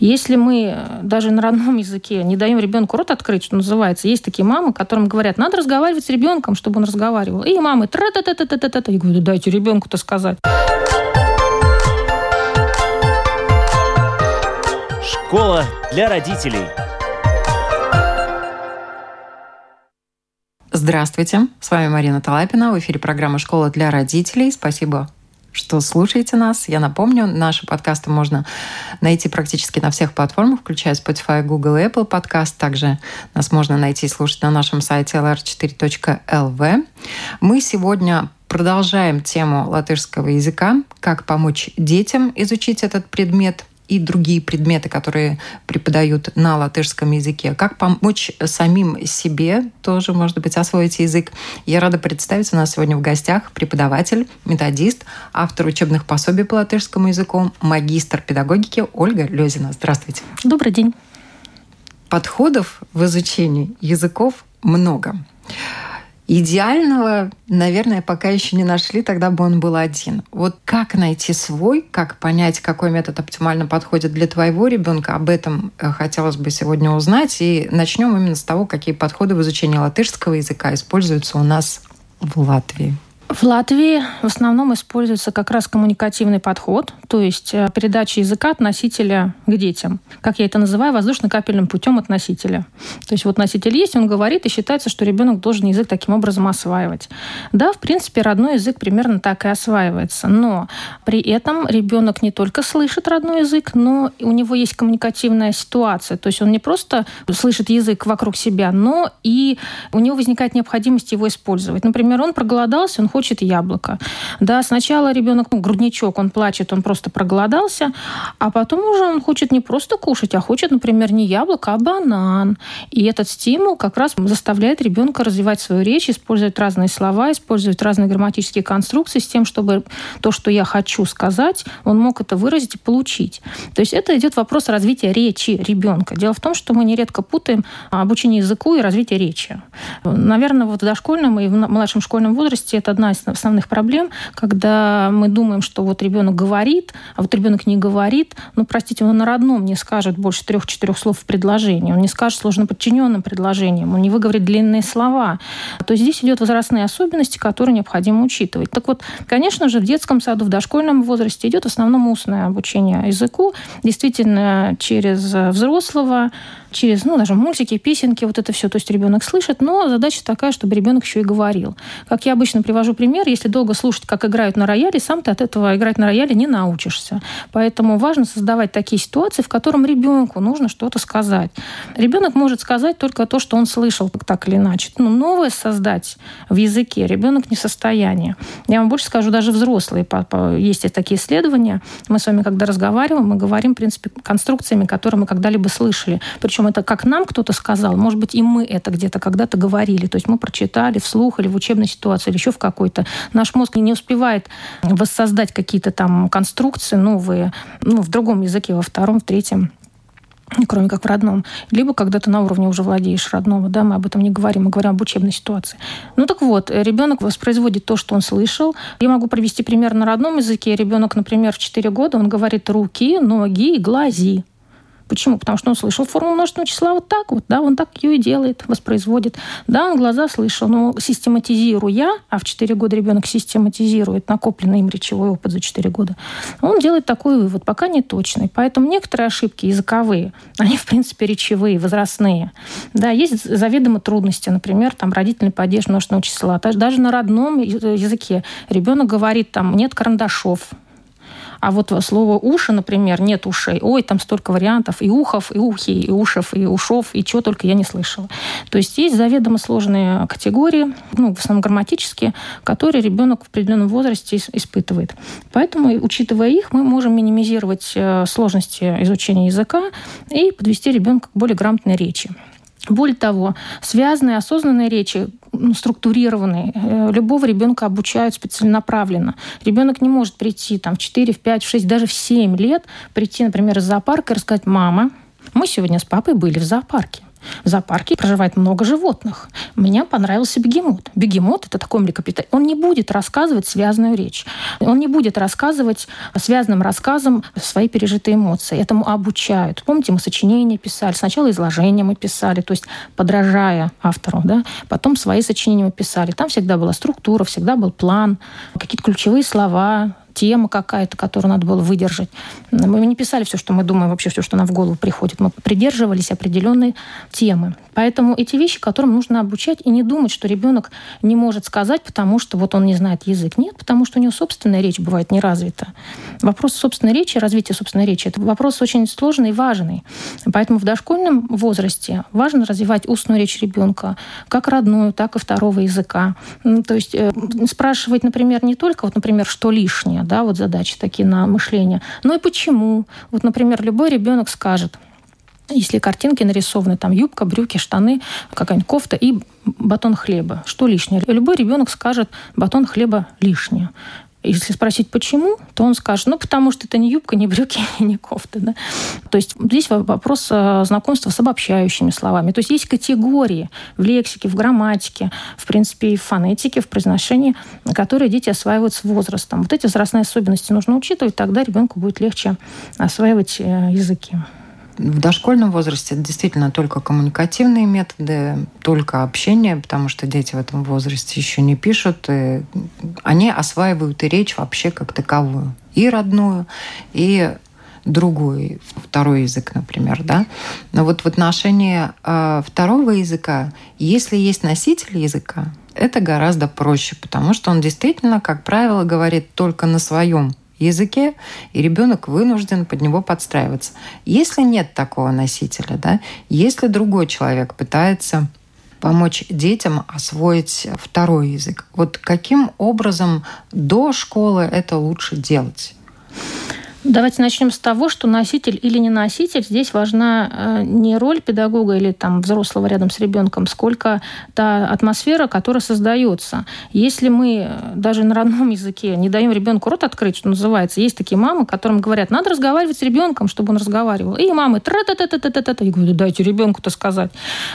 Если мы даже на родном языке не даем ребенку рот открыть, что называется, есть такие мамы, которым говорят, надо разговаривать с ребенком, чтобы он разговаривал. И мамы тра та та та та та та Я говорю, дайте ребенку-то сказать. Школа для родителей. Здравствуйте, с вами Марина Талапина, в эфире программа «Школа для родителей». Спасибо что слушаете нас. Я напомню, наши подкасты можно найти практически на всех платформах, включая Spotify, Google и Apple подкаст. Также нас можно найти и слушать на нашем сайте lr4.lv. Мы сегодня продолжаем тему латышского языка, как помочь детям изучить этот предмет и другие предметы, которые преподают на латышском языке. Как помочь самим себе тоже, может быть, освоить язык. Я рада представить, у нас сегодня в гостях преподаватель, методист, автор учебных пособий по латышскому языку, магистр педагогики Ольга Лезина. Здравствуйте. Добрый день. Подходов в изучении языков много. Идеального, наверное, пока еще не нашли, тогда бы он был один. Вот как найти свой, как понять, какой метод оптимально подходит для твоего ребенка, об этом э, хотелось бы сегодня узнать. И начнем именно с того, какие подходы в изучении латышского языка используются у нас в Латвии. В Латвии в основном используется как раз коммуникативный подход, то есть э, передача языка от носителя к детям. Как я это называю, воздушно-капельным путем от носителя. То есть вот носитель есть, он говорит, и считается, что ребенок должен язык таким образом осваивать. Да, в принципе, родной язык примерно так и осваивается, но при этом ребенок не только слышит родной язык, но у него есть коммуникативная ситуация. То есть он не просто слышит язык вокруг себя, но и у него возникает необходимость его использовать. Например, он проголодался, он хочет хочет яблоко. Да, сначала ребенок, ну, грудничок, он плачет, он просто проголодался, а потом уже он хочет не просто кушать, а хочет, например, не яблоко, а банан. И этот стимул как раз заставляет ребенка развивать свою речь, использовать разные слова, использовать разные грамматические конструкции с тем, чтобы то, что я хочу сказать, он мог это выразить и получить. То есть это идет вопрос развития речи ребенка. Дело в том, что мы нередко путаем обучение языку и развитие речи. Наверное, вот в дошкольном и в младшем школьном возрасте это одна из основных проблем, когда мы думаем, что вот ребенок говорит, а вот ребенок не говорит. Ну, простите, он на родном не скажет больше трех-четырех слов в предложении. Он не скажет сложно подчиненным предложением. Он не выговорит длинные слова. То есть здесь идет возрастные особенности, которые необходимо учитывать. Так вот, конечно же, в детском саду, в дошкольном возрасте идет в основном устное обучение языку. Действительно, через взрослого через, ну, даже мультики, песенки, вот это все. То есть ребенок слышит, но задача такая, чтобы ребенок еще и говорил. Как я обычно привожу пример, если долго слушать, как играют на рояле, сам ты от этого играть на рояле не научишься. Поэтому важно создавать такие ситуации, в котором ребенку нужно что-то сказать. Ребенок может сказать только то, что он слышал, так или иначе. Ну, новое создать в языке ребенок не в состоянии. Я вам больше скажу, даже взрослые, есть такие исследования. Мы с вами, когда разговариваем, мы говорим, в принципе, конструкциями, которые мы когда-либо слышали. Причем причем это как нам кто-то сказал, может быть, и мы это где-то когда-то говорили. То есть мы прочитали вслух или в учебной ситуации, или еще в какой-то. Наш мозг не успевает воссоздать какие-то там конструкции новые, ну, в другом языке, во втором, в третьем кроме как в родном. Либо когда ты на уровне уже владеешь родного, да, мы об этом не говорим, мы говорим об учебной ситуации. Ну так вот, ребенок воспроизводит то, что он слышал. Я могу привести пример на родном языке. Ребенок, например, в 4 года, он говорит руки, ноги и глази. Почему? Потому что он слышал формулу множественного числа вот так вот, да, он так ее и делает, воспроизводит. Да, он глаза слышал, но систематизируя, а в 4 года ребенок систематизирует накопленный им речевой опыт за 4 года, он делает такой вывод, пока не точный. Поэтому некоторые ошибки языковые, они, в принципе, речевые, возрастные. Да, есть заведомо трудности, например, там, родительный падеж множественного числа. Даже на родном языке ребенок говорит, там, нет карандашов, а вот слово «уши», например, нет ушей. Ой, там столько вариантов. И ухов, и ухи, и ушев, и ушов, и чего только я не слышала. То есть есть заведомо сложные категории, ну, в основном грамматические, которые ребенок в определенном возрасте испытывает. Поэтому, учитывая их, мы можем минимизировать э, сложности изучения языка и подвести ребенка к более грамотной речи. Более того, связанные, осознанные речи, ну, структурированные, э, любого ребенка обучают специально Ребенок не может прийти там, в 4, в 5, в 6, даже в 7 лет, прийти, например, из зоопарка и рассказать, мама, мы сегодня с папой были в зоопарке. В зоопарке проживает много животных. Мне понравился бегемот. Бегемот – это такой млекопитающий. Он не будет рассказывать связанную речь. Он не будет рассказывать связанным рассказом свои пережитые эмоции. Этому обучают. Помните, мы сочинения писали. Сначала изложения мы писали, то есть подражая автору. Да? Потом свои сочинения мы писали. Там всегда была структура, всегда был план, какие-то ключевые слова, тема какая-то, которую надо было выдержать. Мы не писали все, что мы думаем, вообще все, что нам в голову приходит. Мы придерживались определенной темы. Поэтому эти вещи, которым нужно обучать, и не думать, что ребенок не может сказать, потому что вот он не знает язык. Нет, потому что у него собственная речь бывает не развита. Вопрос собственной речи, развития собственной речи, это вопрос очень сложный и важный. Поэтому в дошкольном возрасте важно развивать устную речь ребенка, как родную, так и второго языка. То есть э, спрашивать, например, не только, вот, например, что лишнее, да, вот задачи такие на мышление, но и почему. Вот, например, любой ребенок скажет, если картинки нарисованы, там юбка, брюки, штаны, какая-нибудь кофта и батон хлеба. Что лишнее? Любой ребенок скажет, батон хлеба лишнее. Если спросить, почему, то он скажет, ну, потому что это не юбка, не брюки, не кофта. Да? То есть здесь вопрос э, знакомства с обобщающими словами. То есть есть категории в лексике, в грамматике, в принципе, и в фонетике, в произношении, которые дети осваивают с возрастом. Вот эти возрастные особенности нужно учитывать, тогда ребенку будет легче осваивать э, языки в дошкольном возрасте это действительно только коммуникативные методы, только общение, потому что дети в этом возрасте еще не пишут, и они осваивают и речь вообще как таковую, и родную, и другой, второй язык, например, да. Но вот в отношении э, второго языка, если есть носитель языка, это гораздо проще, потому что он действительно, как правило, говорит только на своем языке, и ребенок вынужден под него подстраиваться. Если нет такого носителя, да, если другой человек пытается помочь детям освоить второй язык, вот каким образом до школы это лучше делать? Давайте начнем с того, что носитель или не носитель, здесь важна э, не роль педагога или там взрослого рядом с ребенком, сколько та атмосфера, которая создается. Если мы э, даже на родном языке не даем ребенку рот открыть, что называется, есть такие мамы, которым говорят, надо разговаривать с ребенком, чтобы он разговаривал. И мамы тра та та та та та та Я говорю, дайте ребенку-то сказать.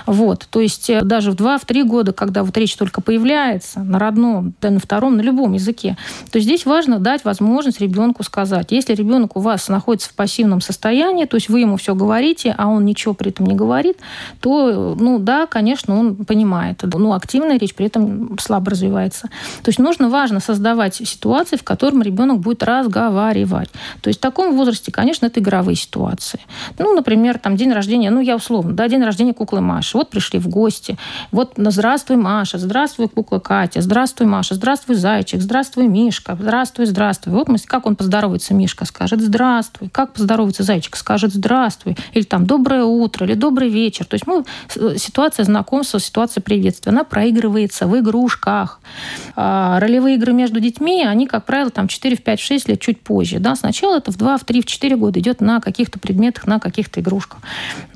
Вот. То есть э, даже в 2-3 года, когда вот речь только появляется на родном, да на втором, на любом языке, то здесь важно дать возможность ребенку сказать. Если ребенок ребенок у вас находится в пассивном состоянии, то есть вы ему все говорите, а он ничего при этом не говорит, то, ну да, конечно, он понимает. Ну, активная речь при этом слабо развивается. То есть нужно, важно создавать ситуации, в котором ребенок будет разговаривать. То есть в таком возрасте, конечно, это игровые ситуации. Ну, например, там день рождения, ну, я условно, да, день рождения куклы Маши. Вот пришли в гости. Вот, ну, здравствуй, Маша, здравствуй, кукла Катя, здравствуй, Маша, здравствуй, зайчик, здравствуй, Мишка, здравствуй, здравствуй. Вот мы, как он поздоровается, Мишка, скажет скажет «здравствуй». Как поздоровается зайчик? Скажет «здравствуй». Или там «доброе утро», или «добрый вечер». То есть мы, э, ситуация знакомства, ситуация приветствия, она проигрывается в игрушках. А ролевые игры между детьми, они, как правило, там 4, в 5, 6 лет, чуть позже. Да? Сначала это в 2, в 3, в 4 года идет на каких-то предметах, на каких-то игрушках.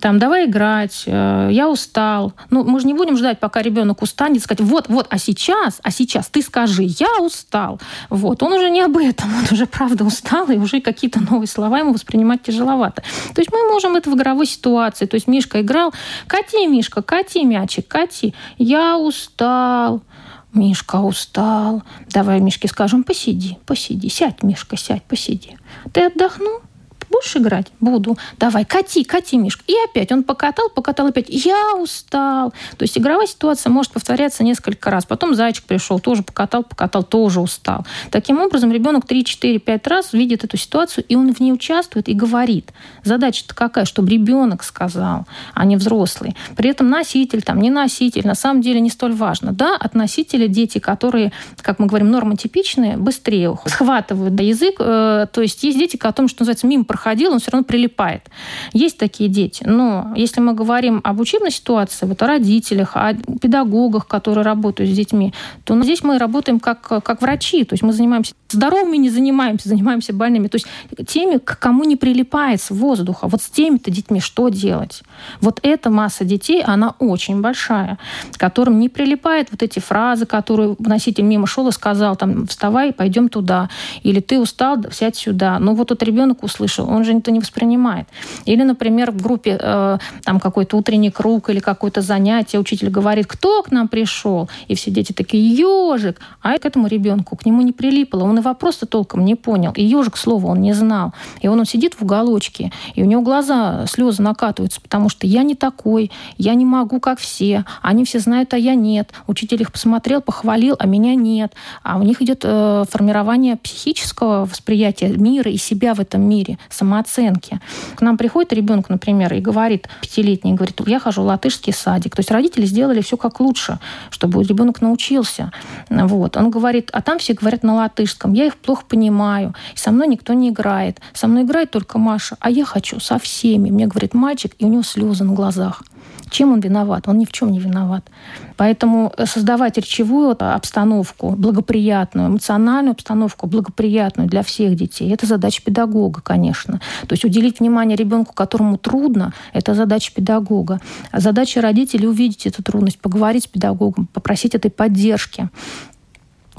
Там «давай играть», э, «я устал». Ну, мы же не будем ждать, пока ребенок устанет, сказать «вот, вот, а сейчас, а сейчас ты скажи, я устал». Вот. Он уже не об этом, он уже правда устал, и уже какие какие-то новые слова ему воспринимать тяжеловато. То есть мы можем это в игровой ситуации. То есть Мишка играл, кати, Мишка, кати мячик, кати. Я устал. Мишка устал. Давай Мишке скажем, посиди, посиди. Сядь, Мишка, сядь, посиди. Ты отдохнул? Будешь играть? Буду. Давай, кати, кати, Мишка. И опять он покатал, покатал опять. Я устал. То есть игровая ситуация может повторяться несколько раз. Потом зайчик пришел, тоже покатал, покатал, тоже устал. Таким образом, ребенок 3, 4, 5 раз видит эту ситуацию, и он в ней участвует и говорит. Задача-то какая? Чтобы ребенок сказал, а не взрослый. При этом носитель, там, не носитель, на самом деле не столь важно. Да, от носителя дети, которые, как мы говорим, нормотипичные, быстрее схватывают язык. Э, то есть есть дети, которым, что называется, мимо проходил, он все равно прилипает. Есть такие дети. Но если мы говорим об учебной ситуации, вот о родителях, о педагогах, которые работают с детьми, то здесь мы работаем как, как врачи. То есть мы занимаемся здоровыми не занимаемся, занимаемся больными. То есть теми, к кому не прилипает с воздуха. Вот с теми-то детьми что делать? Вот эта масса детей, она очень большая, которым не прилипает вот эти фразы, которые носитель мимо шел и сказал, там, вставай, пойдем туда. Или ты устал, сядь сюда. Ну вот этот ребенок услышал, он же это не воспринимает. Или, например, в группе э, там какой-то утренний круг или какое-то занятие, учитель говорит, кто к нам пришел? И все дети такие, ежик. А к этому ребенку, к нему не прилипло. Он и вопрос-то толком не понял. И ежик слова он не знал. И он, он сидит в уголочке, и у него глаза, слезы накатываются, потому что я не такой, я не могу, как все. Они все знают, а я нет. Учитель их посмотрел, похвалил, а меня нет. А у них идет э, формирование психического восприятия мира и себя в этом мире, самооценки. К нам приходит ребенок, например, и говорит, пятилетний, говорит, я хожу в латышский садик. То есть родители сделали все как лучше, чтобы ребенок научился. Вот. Он говорит, а там все говорят на латышском. Я их плохо понимаю. И со мной никто не играет. Со мной играет только Маша. А я хочу со всеми. Мне говорит мальчик, и у него слезы на глазах. Чем он виноват? Он ни в чем не виноват. Поэтому создавать речевую обстановку благоприятную, эмоциональную обстановку благоприятную для всех детей, это задача педагога, конечно. То есть уделить внимание ребенку, которому трудно, это задача педагога. Задача родителей увидеть эту трудность, поговорить с педагогом, попросить этой поддержки.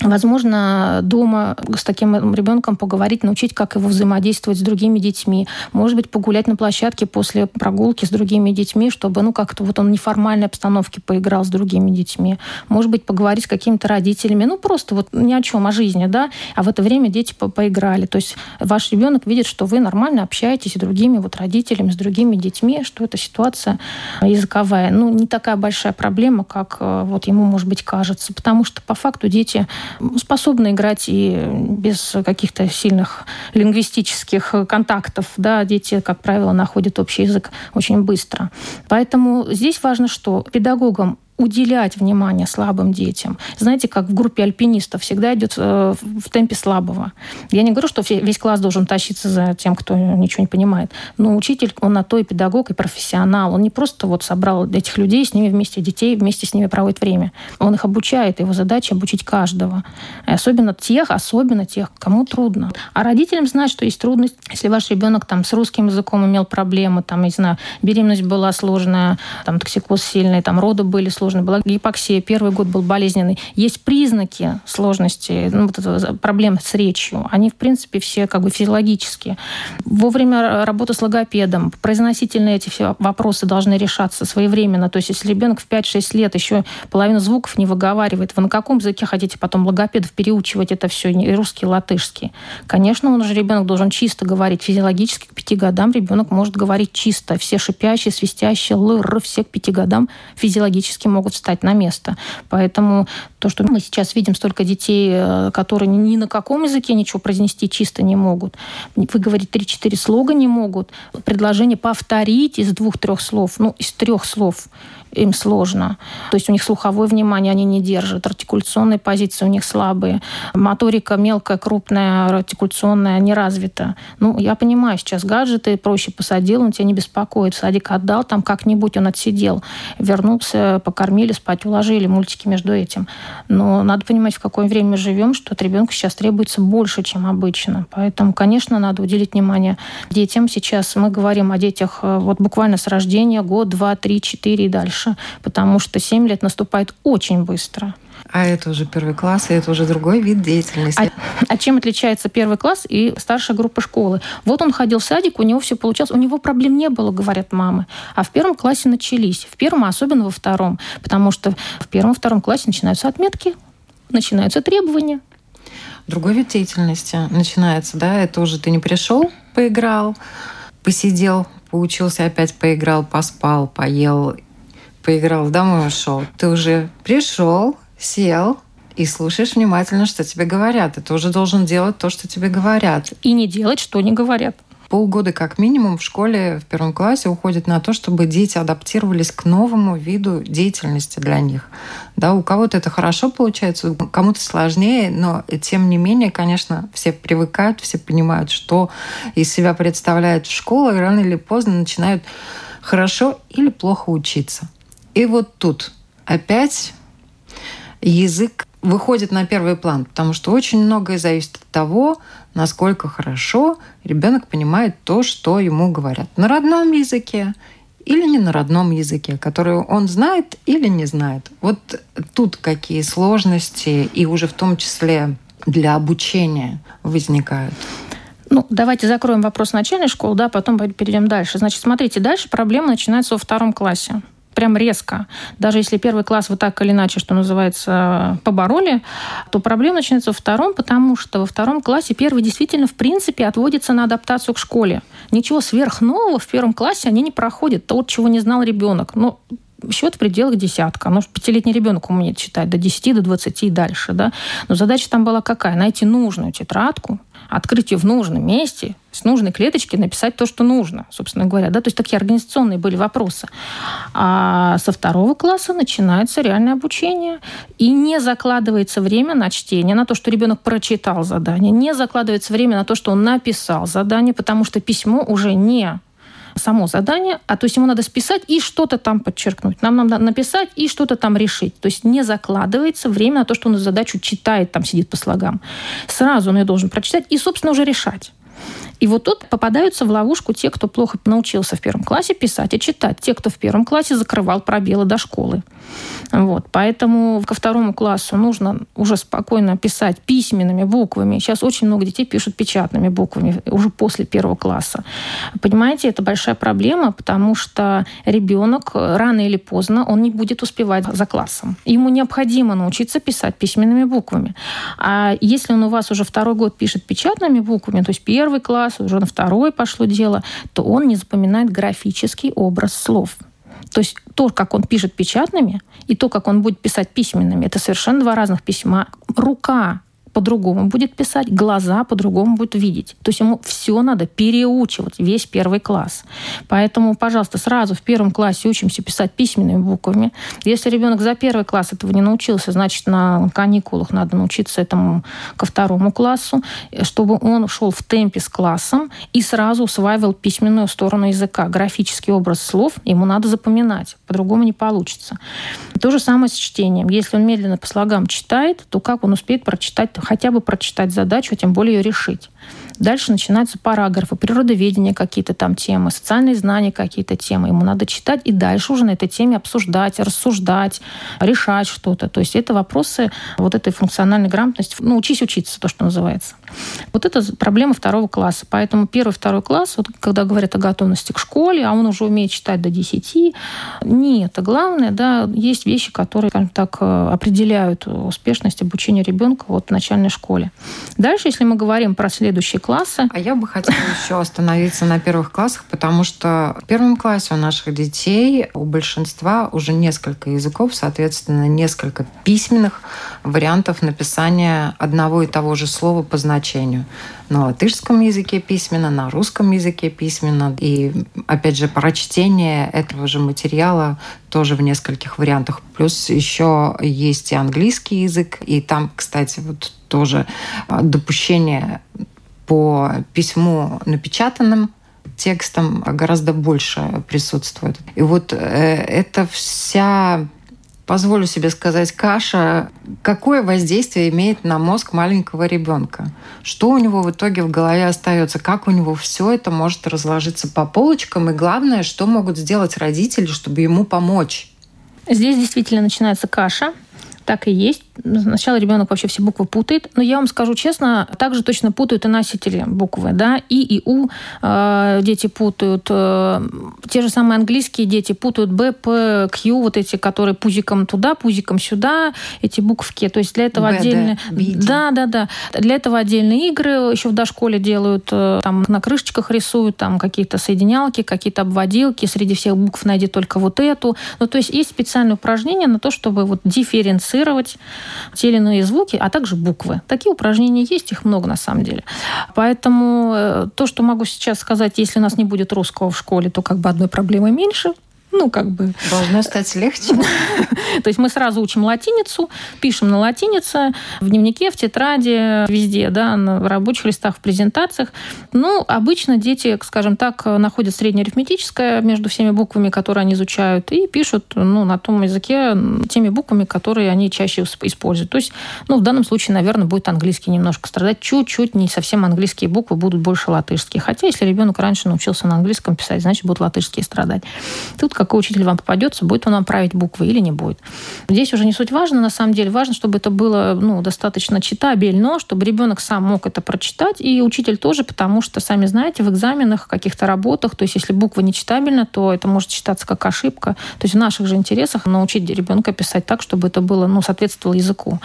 Возможно, дома с таким ребенком поговорить, научить, как его взаимодействовать с другими детьми. Может быть, погулять на площадке после прогулки с другими детьми, чтобы, ну, как-то вот он в неформальной обстановке поиграл с другими детьми. Может быть, поговорить с какими-то родителями. Ну, просто вот ни о чем, о жизни, да. А в это время дети по поиграли. То есть ваш ребенок видит, что вы нормально общаетесь с другими вот родителями, с другими детьми, что эта ситуация языковая, ну, не такая большая проблема, как э, вот ему, может быть, кажется. Потому что по факту дети способны играть и без каких-то сильных лингвистических контактов. Да, дети, как правило, находят общий язык очень быстро. Поэтому здесь важно, что педагогам уделять внимание слабым детям. Знаете, как в группе альпинистов всегда идет э, в темпе слабого. Я не говорю, что весь класс должен тащиться за тем, кто ничего не понимает. Но учитель, он на то и педагог, и профессионал. Он не просто вот собрал этих людей, с ними вместе детей, вместе с ними проводит время. Он их обучает. Его задача обучить каждого. И особенно тех, особенно тех, кому трудно. А родителям знать, что есть трудность. Если ваш ребенок там с русским языком имел проблемы, там, не знаю, беременность была сложная, там, токсикоз сильный, там, роды были сложные, сложно, была гипоксия, первый год был болезненный. Есть признаки сложности, ну, вот проблем с речью. Они, в принципе, все как бы физиологические. Вовремя работа с логопедом, произносительные эти все вопросы должны решаться своевременно. То есть, если ребенок в 5-6 лет еще половину звуков не выговаривает, вы на каком языке хотите потом логопедов переучивать это все, и русский, и латышский? Конечно, он уже ребенок должен чисто говорить. Физиологически к пяти годам ребенок может говорить чисто. Все шипящие, свистящие, лыр, все к пяти годам физиологически могут встать на место. Поэтому то, что мы сейчас видим столько детей, э, которые ни на каком языке ничего произнести чисто не могут, выговорить 3-4 слога не могут, предложение повторить из двух-трех слов, ну, из трех слов им сложно. То есть у них слуховое внимание они не держат, артикуляционные позиции у них слабые, моторика мелкая, крупная, артикуляционная не развита. Ну, я понимаю, сейчас гаджеты проще посадил, он тебя не беспокоит. В садик отдал, там как-нибудь он отсидел, вернулся, покормили, спать уложили, мультики между этим. Но надо понимать, в какое время живем, что от ребенка сейчас требуется больше, чем обычно. Поэтому, конечно, надо уделить внимание детям. Сейчас мы говорим о детях э, вот буквально с рождения, год, два, три, четыре и дальше потому что 7 лет наступает очень быстро. А это уже первый класс, и это уже другой вид деятельности. А, а чем отличается первый класс и старшая группа школы? Вот он ходил в садик, у него все получалось, у него проблем не было, говорят мамы. А в первом классе начались. В первом, а особенно во втором. Потому что в первом втором классе начинаются отметки, начинаются требования. Другой вид деятельности начинается, да? Это уже ты не пришел, поиграл, посидел, поучился, опять поиграл, поспал, поел поиграл домой ушел, ты уже пришел, сел, и слушаешь внимательно, что тебе говорят. Ты уже должен делать то, что тебе говорят. И не делать, что не говорят. Полгода как минимум в школе в первом классе уходит на то, чтобы дети адаптировались к новому виду деятельности для них. Да, у кого-то это хорошо получается, кому-то сложнее, но тем не менее, конечно, все привыкают, все понимают, что из себя представляет школа, и рано или поздно начинают хорошо или плохо учиться. И вот тут опять язык выходит на первый план, потому что очень многое зависит от того, насколько хорошо ребенок понимает то, что ему говорят на родном языке или не на родном языке, который он знает или не знает. Вот тут какие сложности и уже в том числе для обучения возникают. Ну, давайте закроем вопрос начальной школы, да, потом перейдем дальше. Значит, смотрите, дальше проблема начинается во втором классе прям резко. Даже если первый класс вы так или иначе, что называется, побороли, то проблема начинается во втором, потому что во втором классе первый действительно, в принципе, отводится на адаптацию к школе. Ничего сверхнового в первом классе они не проходят. То, чего не знал ребенок. Ну, счет в пределах десятка. Ну, пятилетний ребенок умеет читать до 10, до 20 и дальше. Да? Но задача там была какая? Найти нужную тетрадку, открыть ее в нужном месте, с нужной клеточки написать то, что нужно, собственно говоря. Да? То есть такие организационные были вопросы. А со второго класса начинается реальное обучение. И не закладывается время на чтение, на то, что ребенок прочитал задание, не закладывается время на то, что он написал задание, потому что письмо уже не само задание, а то есть ему надо списать и что-то там подчеркнуть. Нам надо написать и что-то там решить. То есть не закладывается время на то, что он задачу читает, там сидит по слогам. Сразу он ее должен прочитать и, собственно, уже решать. И вот тут попадаются в ловушку те, кто плохо научился в первом классе писать и читать, те, кто в первом классе закрывал пробелы до школы. Вот. Поэтому ко второму классу нужно уже спокойно писать письменными буквами. Сейчас очень много детей пишут печатными буквами уже после первого класса. Понимаете, это большая проблема, потому что ребенок рано или поздно он не будет успевать за классом. Ему необходимо научиться писать письменными буквами. А если он у вас уже второй год пишет печатными буквами, то есть первый класс, уже на второй пошло дело, то он не запоминает графический образ слов. То есть то, как он пишет печатными, и то, как он будет писать письменными, это совершенно два разных письма. Рука по-другому будет писать, глаза по-другому будет видеть. То есть ему все надо переучивать, весь первый класс. Поэтому, пожалуйста, сразу в первом классе учимся писать письменными буквами. Если ребенок за первый класс этого не научился, значит, на каникулах надо научиться этому ко второму классу, чтобы он шел в темпе с классом и сразу усваивал письменную сторону языка. Графический образ слов ему надо запоминать, по-другому не получится. То же самое с чтением. Если он медленно по слогам читает, то как он успеет прочитать хотя бы прочитать задачу, а тем более ее решить. Дальше начинаются параграфы, природоведение какие-то там темы, социальные знания какие-то темы. Ему надо читать и дальше уже на этой теме обсуждать, рассуждать, решать что-то. То есть это вопросы вот этой функциональной грамотности. Ну, учись учиться, то, что называется. Вот это проблема второго класса. Поэтому первый, второй класс, вот когда говорят о готовности к школе, а он уже умеет читать до 10, не это главное. Да, есть вещи, которые, скажем так, э, определяют успешность обучения ребенка вот в начальной школе. Дальше, если мы говорим про следующий классы. А я бы хотела еще остановиться на первых классах, потому что в первом классе у наших детей, у большинства уже несколько языков, соответственно, несколько письменных вариантов написания одного и того же слова по значению. На латышском языке письменно, на русском языке письменно. И, опять же, прочтение этого же материала тоже в нескольких вариантах. Плюс еще есть и английский язык, и там, кстати, вот тоже допущение по письму напечатанным текстом гораздо больше присутствует. И вот э, эта вся позволю себе сказать, каша, какое воздействие имеет на мозг маленького ребенка? Что у него в итоге в голове остается? Как у него все это может разложиться по полочкам? И главное, что могут сделать родители, чтобы ему помочь? Здесь действительно начинается каша. Так и есть. Сначала ребенок вообще все буквы путает. Но я вам скажу честно, также точно путают и носители буквы. Да? И и У э, дети путают. Э, те же самые английские дети путают Б, П, Q, вот эти, которые пузиком туда, пузиком сюда, эти буковки. То есть для этого отдельно... Да, да, да. Для этого отдельные игры еще в дошколе делают. Э, там на крышечках рисуют там какие-то соединялки, какие-то обводилки. Среди всех букв найди только вот эту. Ну, то есть есть специальные упражнения на то, чтобы вот дифференцировать те или иные звуки, а также буквы. Такие упражнения есть, их много на самом деле. Поэтому э, то, что могу сейчас сказать, если у нас не будет русского в школе, то как бы одной проблемы меньше. Ну, как бы... Должно стать легче. То есть мы сразу учим латиницу, пишем на латинице, в дневнике, в тетради, везде, да, на рабочих листах, в презентациях. Ну, обычно дети, скажем так, находят среднеарифметическое между всеми буквами, которые они изучают, и пишут ну, на том языке теми буквами, которые они чаще используют. То есть, ну, в данном случае, наверное, будет английский немножко страдать. Чуть-чуть не совсем английские буквы будут больше латышские. Хотя, если ребенок раньше научился на английском писать, значит, будут латышские страдать. Тут какой учитель вам попадется, будет он вам править буквы или не будет. Здесь уже не суть важно, на самом деле. Важно, чтобы это было ну, достаточно читабельно, чтобы ребенок сам мог это прочитать, и учитель тоже, потому что, сами знаете, в экзаменах, каких-то работах, то есть если буква не читабельна, то это может считаться как ошибка. То есть в наших же интересах научить ребенка писать так, чтобы это было, ну, соответствовало языку,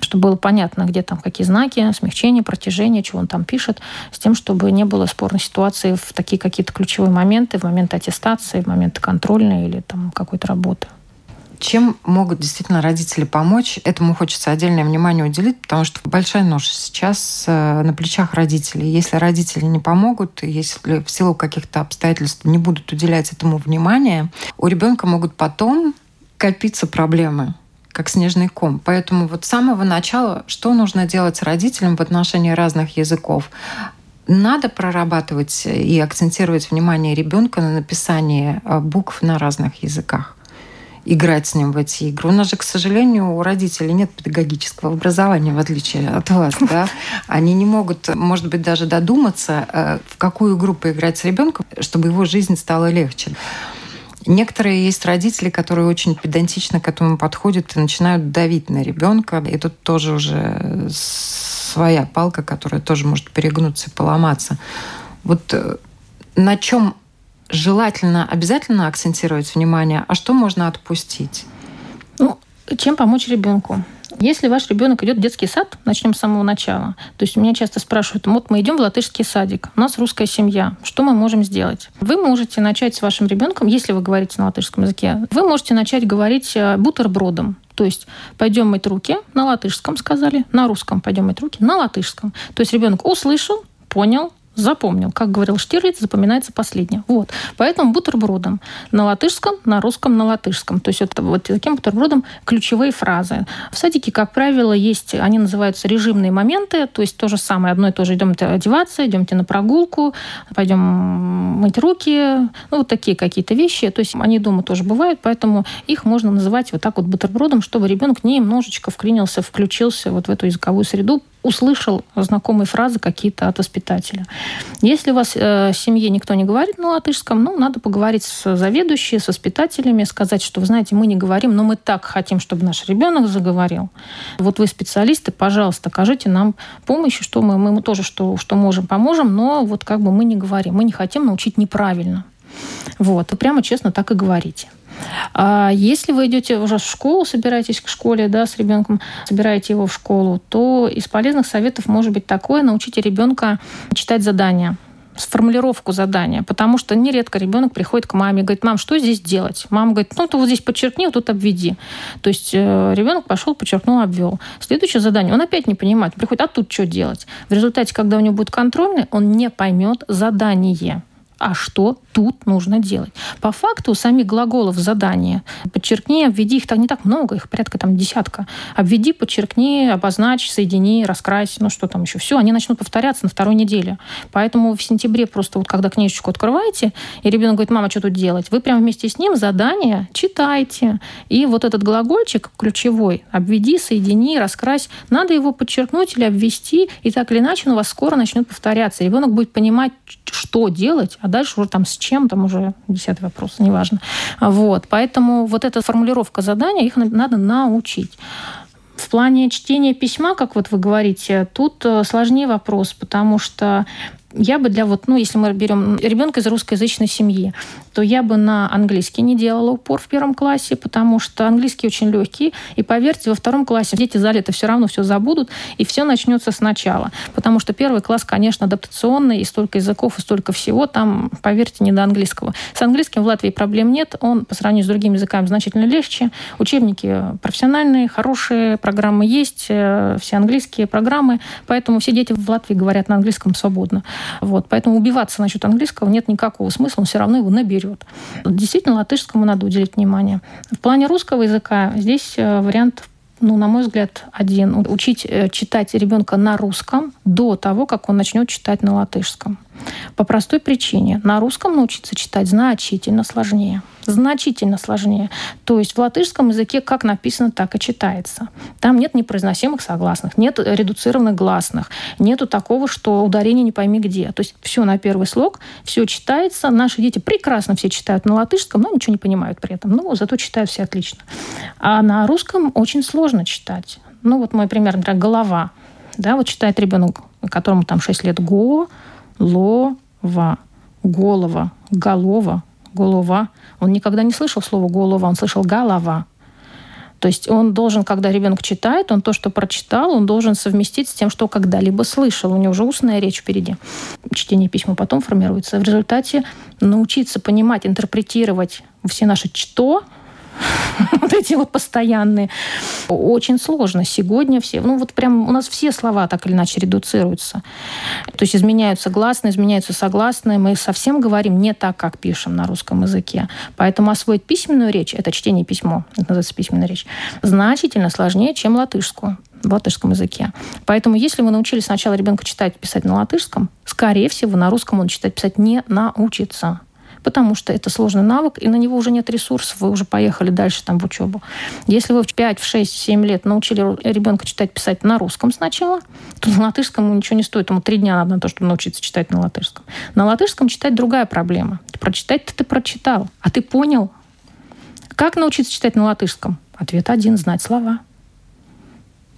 чтобы было понятно, где там какие знаки, смягчение, протяжение, чего он там пишет, с тем, чтобы не было спорной ситуации в такие какие-то ключевые моменты, в момент аттестации, в момент контрольной или там какой-то работы. Чем могут действительно родители помочь? Этому хочется отдельное внимание уделить, потому что большая нож сейчас э, на плечах родителей. Если родители не помогут, если в силу каких-то обстоятельств не будут уделять этому внимания, у ребенка могут потом копиться проблемы как снежный ком. Поэтому вот с самого начала, что нужно делать родителям в отношении разных языков? Надо прорабатывать и акцентировать внимание ребенка на написании э, букв на разных языках играть с ним в эти игры. У нас же, к сожалению, у родителей нет педагогического образования, в отличие от вас. Да? Они не могут, может быть, даже додуматься, э, в какую игру поиграть с ребенком, чтобы его жизнь стала легче. Некоторые есть родители, которые очень педантично к этому подходят и начинают давить на ребенка. И тут тоже уже своя палка, которая тоже может перегнуться и поломаться. Вот э, на чем желательно обязательно акцентировать внимание, а что можно отпустить? Ну, чем помочь ребенку? Если ваш ребенок идет в детский сад, начнем с самого начала. То есть меня часто спрашивают, вот мы идем в латышский садик, у нас русская семья, что мы можем сделать? Вы можете начать с вашим ребенком, если вы говорите на латышском языке, вы можете начать говорить э, бутербродом. То есть пойдем мыть руки на латышском сказали, на русском пойдем мыть руки на латышском. То есть ребенок услышал, понял, запомнил. Как говорил Штирлиц, запоминается последнее. Вот. Поэтому бутербродом на латышском, на русском, на латышском. То есть это вот таким бутербродом ключевые фразы. В садике, как правило, есть, они называются режимные моменты, то есть то же самое, одно и то же, идемте одеваться, идемте на прогулку, пойдем мыть руки, ну, вот такие какие-то вещи. То есть они дома тоже бывают, поэтому их можно называть вот так вот бутербродом, чтобы ребенок немножечко вклинился, включился вот в эту языковую среду, услышал знакомые фразы какие-то от воспитателя. Если у вас э, в семье никто не говорит на латышском, ну, надо поговорить с заведующей, с воспитателями, сказать, что, вы знаете, мы не говорим, но мы так хотим, чтобы наш ребенок заговорил. Вот вы специалисты, пожалуйста, окажите нам помощь, что мы, мы тоже что, что можем, поможем, но вот как бы мы не говорим, мы не хотим научить неправильно. Вот, и прямо честно так и говорите. А если вы идете уже в школу, собираетесь к школе, да, с ребенком, собираете его в школу, то из полезных советов может быть такое, научите ребенка читать задания сформулировку задания, потому что нередко ребенок приходит к маме и говорит, мам, что здесь делать? Мама говорит, ну, ты вот здесь подчеркни, вот тут обведи. То есть э, ребенок пошел, подчеркнул, обвел. Следующее задание, он опять не понимает, приходит, а тут что делать? В результате, когда у него будет контрольный, он не поймет задание а что тут нужно делать. По факту сами глаголов задания подчеркни, обведи, их так не так много, их порядка там десятка. Обведи, подчеркни, обозначь, соедини, раскрась, ну что там еще. Все, они начнут повторяться на второй неделе. Поэтому в сентябре просто вот когда книжечку открываете, и ребенок говорит, мама, что тут делать? Вы прямо вместе с ним задание читайте. И вот этот глагольчик ключевой, обведи, соедини, раскрась, надо его подчеркнуть или обвести, и так или иначе он у вас скоро начнет повторяться. Ребенок будет понимать, что делать, а дальше уже там с чем, там уже десятый вопрос, неважно. Вот, поэтому вот эта формулировка задания, их надо научить. В плане чтения письма, как вот вы говорите, тут э, сложнее вопрос, потому что я бы для вот, ну, если мы берем ребенка из русскоязычной семьи, то я бы на английский не делала упор в первом классе, потому что английский очень легкий, и поверьте, во втором классе дети за лето все равно все забудут, и все начнется сначала. Потому что первый класс, конечно, адаптационный, и столько языков, и столько всего, там, поверьте, не до английского. С английским в Латвии проблем нет, он по сравнению с другими языками значительно легче. Учебники профессиональные, хорошие, программы есть, э, все английские программы, поэтому все дети в Латвии говорят на английском свободно. Вот, поэтому убиваться насчет английского нет никакого смысла, он все равно его наберет. Действительно, латышскому надо уделить внимание. В плане русского языка здесь э, вариант ну, на мой взгляд, один. Учить э, читать ребенка на русском до того, как он начнет читать на латышском. По простой причине. На русском научиться читать значительно сложнее. Значительно сложнее. То есть в латышском языке как написано, так и читается. Там нет непроизносимых согласных, нет редуцированных гласных, нету такого, что ударение не пойми где. То есть все на первый слог, все читается. Наши дети прекрасно все читают на латышском, но ничего не понимают при этом. Но зато читают все отлично. А на русском очень сложно читать. Ну вот мой пример, например, голова. Да, вот читает ребенок, которому там 6 лет, го, лова, голова, голова, голова. Он никогда не слышал слово голова, он слышал голова. То есть он должен, когда ребенок читает, он то, что прочитал, он должен совместить с тем, что когда-либо слышал. У него уже устная речь впереди. Чтение письма потом формируется. В результате научиться понимать, интерпретировать все наши «что», вот эти вот постоянные. Очень сложно. Сегодня все, ну вот прям у нас все слова так или иначе редуцируются. То есть изменяются гласные, изменяются согласные. Мы совсем говорим не так, как пишем на русском языке. Поэтому освоить письменную речь, это чтение письмо, это называется письменная речь, значительно сложнее, чем латышскую в латышском языке. Поэтому если вы научили сначала ребенка читать и писать на латышском, скорее всего, на русском он читать писать не научится потому что это сложный навык, и на него уже нет ресурсов, вы уже поехали дальше там в учебу. Если вы в 5, в 6, в 7 лет научили ребенка читать, писать на русском сначала, то на латышском ему ничего не стоит. Ему три дня надо на то, чтобы научиться читать на латышском. На латышском читать другая проблема. Прочитать-то ты прочитал, а ты понял. Как научиться читать на латышском? Ответ один – знать слова.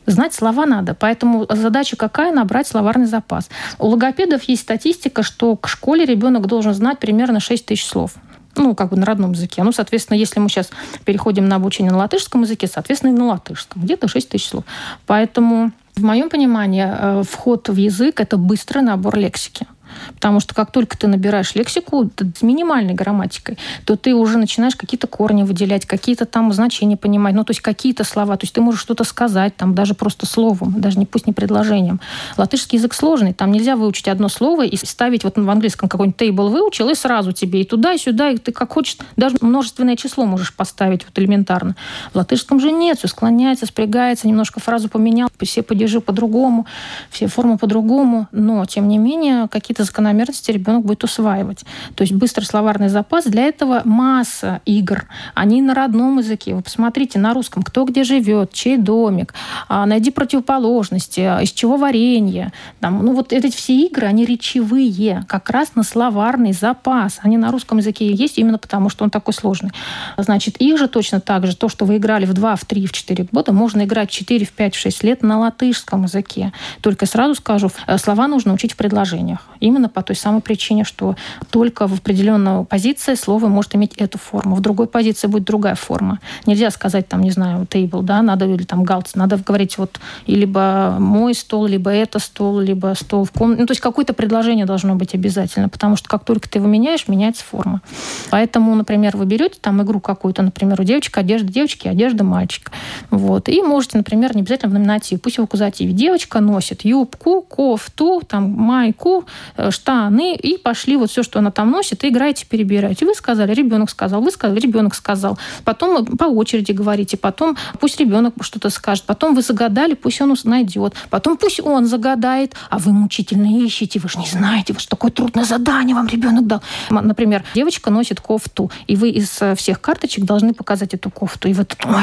Знать слова надо. Поэтому задача какая? Набрать словарный запас. У логопедов есть статистика, что к школе ребенок должен знать примерно 6 тысяч слов ну, как бы на родном языке. Ну, соответственно, если мы сейчас переходим на обучение на латышском языке, соответственно, и на латышском. Где-то 6 тысяч слов. Поэтому, в моем понимании, э, вход в язык – это быстрый набор лексики. Потому что как только ты набираешь лексику с минимальной грамматикой, то ты уже начинаешь какие-то корни выделять, какие-то там значения понимать, ну, то есть какие-то слова. То есть ты можешь что-то сказать, там, даже просто словом, даже не пусть не предложением. Латышский язык сложный, там нельзя выучить одно слово и ставить вот в английском какой-нибудь тейбл выучил, и сразу тебе и туда, и сюда, и ты как хочешь, даже множественное число можешь поставить вот элементарно. В латышском же нет, все склоняется, спрягается, немножко фразу поменял, все падежи по-другому, все формы по-другому, но, тем не менее, какие-то закономерности ребенок будет усваивать. То есть быстрый словарный запас. Для этого масса игр. Они на родном языке. Вы посмотрите на русском, кто где живет, чей домик, а, найди противоположности, а, из чего варенье. Там, ну вот эти все игры, они речевые, как раз на словарный запас. Они на русском языке есть именно потому, что он такой сложный. Значит, их же точно так же, то, что вы играли в 2, в 3, в 4 года, можно играть в 4, в 5, в 6 лет на латышском языке. Только сразу скажу, э, слова нужно учить в предложениях. Именно по той самой причине, что только в определенной позиции слово может иметь эту форму. В другой позиции будет другая форма. Нельзя сказать, там, не знаю, table, да, надо, или там галц, надо говорить вот либо мой стол, либо это стол, либо стол в комнате. Ну, то есть какое-то предложение должно быть обязательно, потому что как только ты его меняешь, меняется форма. Поэтому, например, вы берете там игру какую-то, например, у девочки одежда девочки, одежда мальчика. Вот. И можете, например, не обязательно в номинативе, пусть в аккузативе. Девочка носит юбку, кофту, там, майку, штаны, и пошли вот все, что она там носит, и играете, перебираете. Вы сказали, ребенок сказал, вы сказали, ребенок сказал. Потом по очереди говорите, потом пусть ребенок что-то скажет, потом вы загадали, пусть он найдет, потом пусть он загадает, а вы мучительно ищете, вы же не знаете, вот что такое трудное задание вам ребенок дал. Например, девочка носит кофту, и вы из э, всех карточек должны показать эту кофту, и вы тут, ой,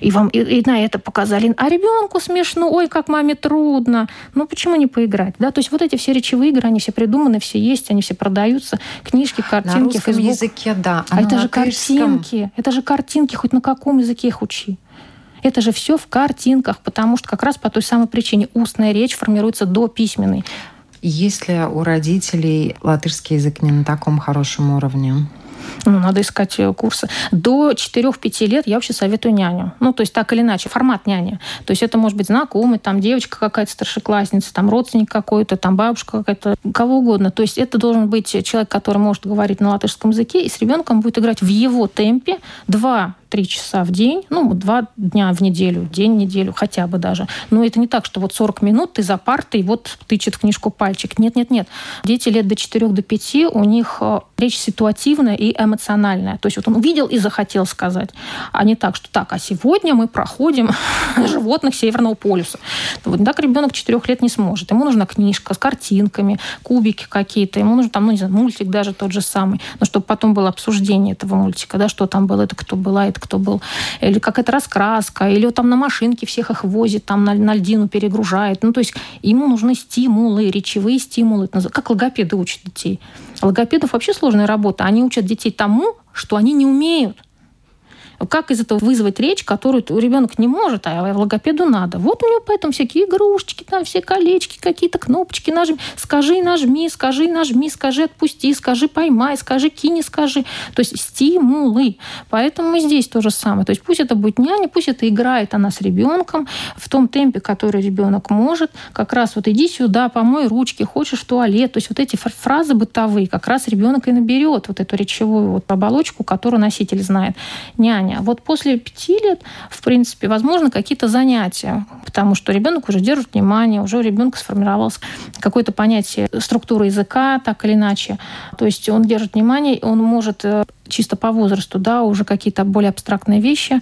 и вам и, и на это показали, а ребенку смешно, ой, как маме трудно, ну почему не поиграть, да? То есть вот эти все речевые игры, они все придуманы, все есть, они все продаются. Книжки, картинки, на русском Facebook. языке, да. А, а это же картинки. Это же картинки, хоть на каком языке их учи. Это же все в картинках, потому что как раз по той самой причине устная речь формируется до письменной. Если у родителей латышский язык не на таком хорошем уровне, ну, надо искать э, курсы. До 4-5 лет я вообще советую няню. Ну, то есть так или иначе, формат няни. То есть это может быть знакомый, там девочка какая-то старшеклассница, там родственник какой-то, там бабушка какая-то, кого угодно. То есть это должен быть человек, который может говорить на латышском языке, и с ребенком будет играть в его темпе 2 3 часа в день, ну, два дня в неделю, день в неделю, хотя бы даже. Но это не так, что вот 40 минут ты за партой, вот тычет книжку пальчик. Нет, нет, нет. Дети лет до 4 до 5, у них э, речь ситуативная и эмоциональная. То есть вот он увидел и захотел сказать, а не так, что так, а сегодня мы проходим животных Северного полюса. Вот так ребенок 4 лет не сможет. Ему нужна книжка с картинками, кубики какие-то, ему нужен там, ну, не знаю, мультик даже тот же самый, но чтобы потом было обсуждение этого мультика, да, что там было, это кто была, это кто был, или какая-то раскраска, или вот там на машинке всех их возит, там на, на льдину перегружает. Ну, то есть ему нужны стимулы, речевые стимулы, как логопеды учат детей. Логопедов вообще сложная работа. Они учат детей тому, что они не умеют. Как из этого вызвать речь, которую ребенок не может, а логопеду надо? Вот у него поэтому всякие игрушечки, там все колечки, какие-то кнопочки нажми. Скажи, нажми, скажи, нажми, скажи, отпусти, скажи, поймай, скажи, кинь, скажи. То есть стимулы. Поэтому здесь то же самое. То есть пусть это будет няня, пусть это играет она с ребенком в том темпе, который ребенок может. Как раз вот иди сюда, помой ручки, хочешь в туалет. То есть вот эти фразы бытовые как раз ребенок и наберет вот эту речевую вот оболочку, которую носитель знает. Няня внимания. Вот после пяти лет, в принципе, возможно какие-то занятия, потому что ребенок уже держит внимание, уже у ребенка сформировалось какое-то понятие структуры языка, так или иначе. То есть он держит внимание, он может э, чисто по возрасту, да, уже какие-то более абстрактные вещи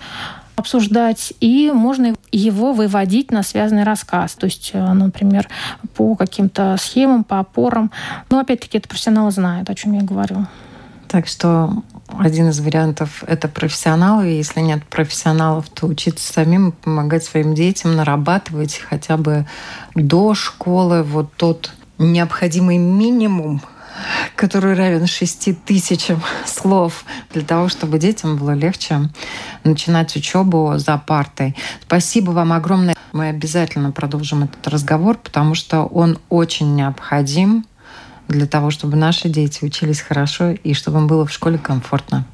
обсуждать, и можно его выводить на связанный рассказ. То есть, э, например, по каким-то схемам, по опорам. Но, опять-таки, это профессионалы знают, о чем я говорю. Так что один из вариантов – это профессионалы. Если нет профессионалов, то учиться самим, помогать своим детям, нарабатывать хотя бы до школы вот тот необходимый минимум, который равен шести тысячам слов, для того, чтобы детям было легче начинать учебу за партой. Спасибо вам огромное. Мы обязательно продолжим этот разговор, потому что он очень необходим для того, чтобы наши дети учились хорошо и чтобы им было в школе комфортно.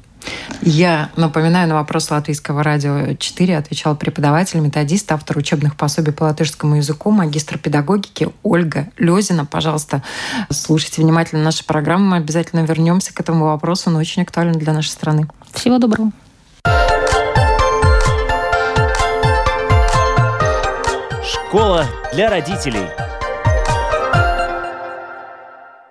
Я напоминаю, на вопрос Латвийского радио 4 отвечал преподаватель, методист, автор учебных пособий по латышскому языку, магистр педагогики Ольга Лезина. Пожалуйста, слушайте внимательно наши программы. Мы обязательно вернемся к этому вопросу. Он очень актуален для нашей страны. Всего доброго. Школа для родителей.